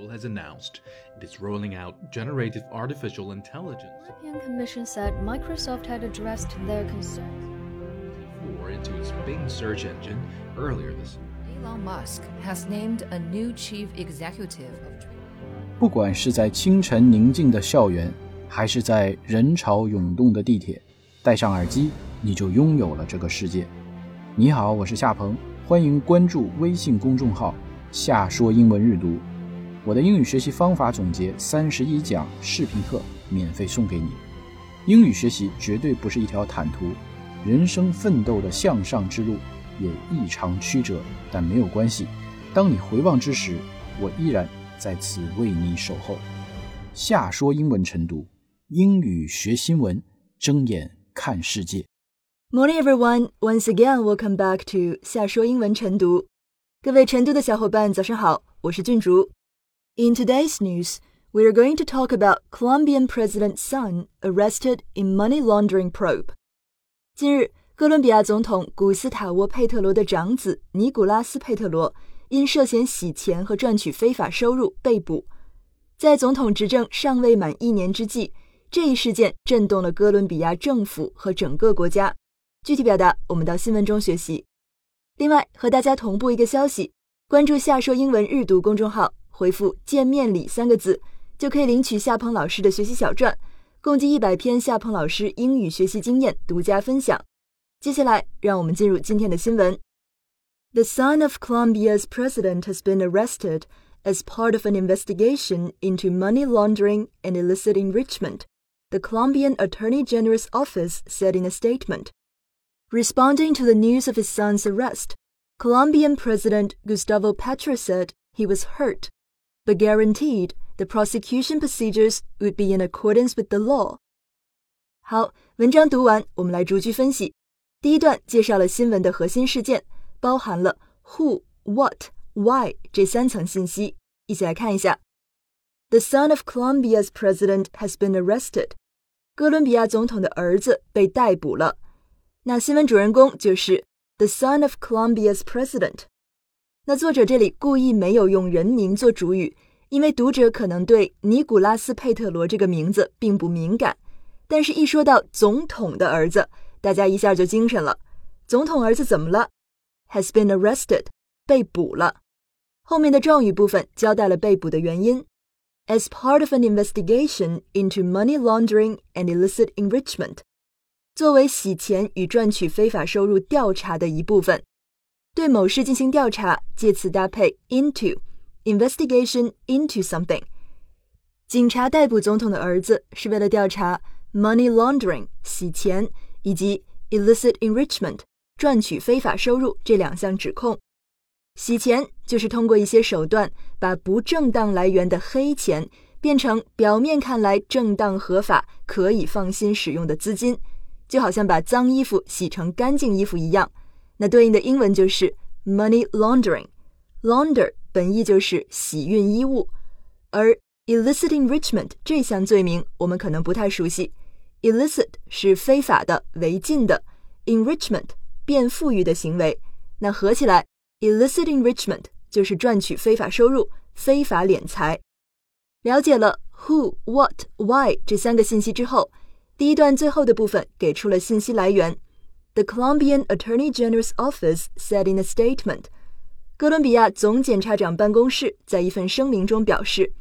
Interpol has announced it is rolling out generative artificial intelligence. The European Commission said Microsoft had addressed their concerns. Four into its Bing search engine earlier this Elon Musk has named a new chief executive of Twitter. 不管是在清晨宁静的校园，还是在人潮涌动的地铁，戴上耳机，你就拥有了这个世界。你好，我是夏鹏，欢迎关注微信公众号“夏说英文日读”。 我的英语学习方法总结三十一讲视频课免费送给你。英语学习绝对不是一条坦途，人生奋斗的向上之路也异常曲折，但没有关系。当你回望之时，我依然在此为你守候。夏说英文晨读，英语学新闻，睁眼看世界。Morning, everyone. Once again, welcome back to 夏说英文晨读。各位晨读的小伙伴，早上好，我是俊竹。In today's news, we are going to talk about Colombian president's son arrested in money laundering probe. 近日，哥伦比亚总统古斯塔沃·佩特罗的长子尼古拉斯·佩特罗因涉嫌洗钱和赚取非法收入被捕。在总统执政尚未满一年之际，这一事件震动了哥伦比亚政府和整个国家。具体表达，我们到新闻中学习。另外，和大家同步一个消息：关注“夏说英文日读”公众号，回复“见面礼”三个字，就可以领取夏鹏老师的学习小传，共计一百篇夏鹏老师英语学习经验独家分享。接下来，让我们进入今天的新闻。The son of Colombia's president has been arrested as part of an investigation into money laundering and illicit enrichment, the Colombian Attorney General's office said in a statement. Responding to the news of his son's arrest, Colombian President Gustavo Petro said he was hurt, but guaranteed the prosecution procedures would be in accordance with the law. 好，文章读完，我们来逐句分析。第一段介绍了新闻的核心事件，包含了 who、what、why 这三层信息。一起来看一下。The son of Colombia's president has been arrested. 哥伦比亚总统的儿子被逮捕了。那新闻主人公就是 the son of Colombia's president。 那作者这里故意没有用人名做主语，因为读者可能对尼古拉斯·佩特罗这个名字并不敏感。但是，一说到总统的儿子，大家一下就精神了。总统儿子怎么了？Has been arrested，被捕了。后面的状语部分交代了被捕的原因。As part of an investigation into money laundering and illicit enrichment，作为洗钱与赚取非法收入调查的一部分，对某事进行调查，借此搭配 into investigation into something。警察逮捕总统的儿子是为了调查 money laundering 洗钱以及 illicit enrichment 赚取非法收入这两项指控。洗钱就是通过一些手段把不正当来源的黑钱变成表面看来正当合法、可以放心使用的资金，就好像把脏衣服洗成干净衣服一样。那对应的英文就是 money laundering。launder 本意就是洗运衣物，而 illicit enrichment 这项罪名我们可能不太熟悉。illicit 是非法的、违禁的，enrichment 变富裕的行为。那合起来。illicit enrichment 就是赚取非法收入、非法敛财。了解了 who、what、why 这三个信息之后，第一段最后的部分给出了信息来源。The Colombian Attorney General's office said in a statement，哥伦比亚总检察长办公室在一份声明中表示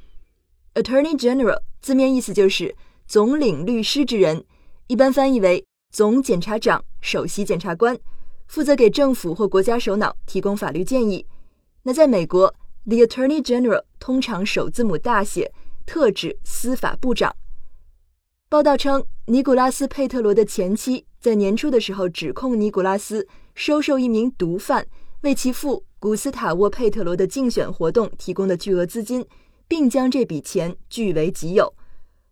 ，Attorney General 字面意思就是总领律师之人，一般翻译为总检察长、首席检察官。负责给政府或国家首脑提供法律建议。那在美国，the Attorney General 通常首字母大写，特指司法部长。报道称，尼古拉斯·佩特罗的前妻在年初的时候指控尼古拉斯收受一名毒贩为其父古斯塔沃·佩特罗的竞选活动提供的巨额资金，并将这笔钱据为己有。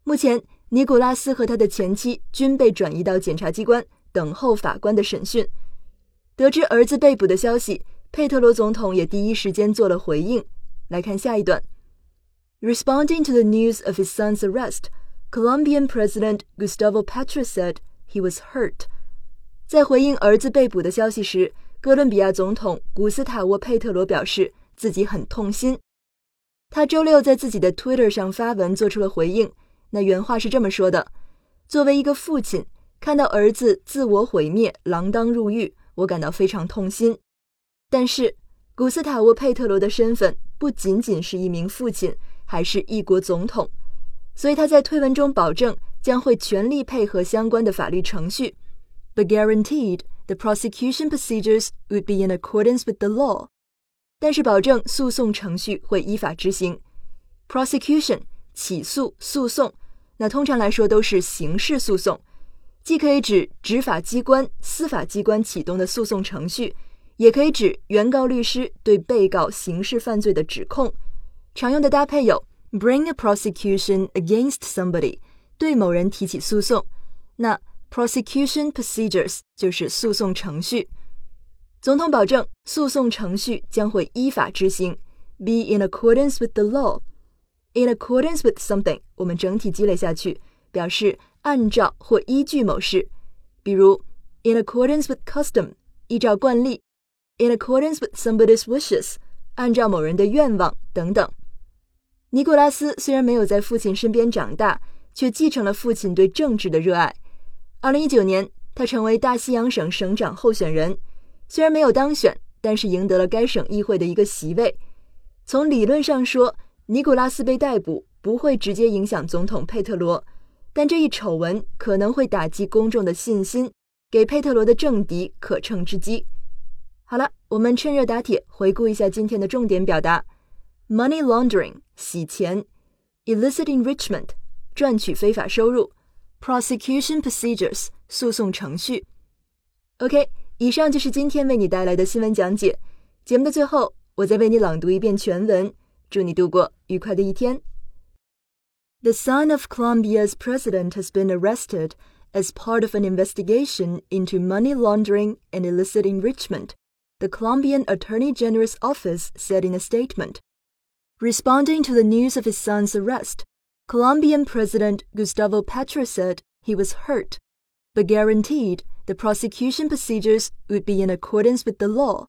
目前，尼古拉斯和他的前妻均被转移到检察机关，等候法官的审讯。得知儿子被捕的消息，佩特罗总统也第一时间做了回应。来看下一段。Responding to the news of his son's arrest, Colombian President Gustavo Petro said he was hurt. 在回应儿子被捕的消息时，哥伦比亚总统古斯塔沃·佩特罗表示自己很痛心。他周六在自己的 Twitter 上发文做出了回应。那原话是这么说的：“作为一个父亲，看到儿子自我毁灭、锒铛入狱，我感到非常痛心。但是，古斯塔沃·佩特罗的身份不仅仅是一名父亲，还是一国总统，所以他在推文中保证将会全力配合相关的法律程序，but guaranteed the prosecution procedures would be in accordance with the law。但是保证诉讼程序会依法执行。prosecution 起诉、诉讼，那通常来说都是刑事诉讼，既可以指执法机关、司法机关启动的诉讼程序，也可以指原告律师对被告刑事犯罪的指控。常用的搭配有 bring a prosecution against somebody，对某人提起诉讼。那 prosecution procedures 就是诉讼程序。总统保证，诉讼程序将会依法执行，be in accordance with the law。in accordance with something，我们整体积累下去，表示按照或依据某事。比如，in accordance with custom，依照惯例；in accordance with somebody's wishes，按照某人的愿望等等。 尼古拉斯虽然没有在父亲身边长大，却继承了父亲对政治的热爱。二零一九年，他成为大西洋省省长候选人。虽然没有当选，但是赢得了该省议会的一个席位。从理论上说，尼古拉斯被逮捕不会直接影响总统佩特罗，但这一丑闻可能会打击公众的信心，给佩特罗的政敌可乘之机。好了，我们趁热打铁，回顾一下今天的重点表达 ：money laundering 洗钱，illicit enrichment 赚取非法收入，prosecution procedures 诉讼程序。OK。以上就是今天为你带来的新闻讲解。节目的最后，我再为你朗读一遍全文。祝你度过愉快的一天。The son of Colombia's president has been arrested as part of an investigation into money laundering and illicit enrichment, the Colombian Attorney General's office said in a statement. Responding to the news of his son's arrest, Colombian President Gustavo Petro said he was hurt, but guaranteed the prosecution procedures would be in accordance with the law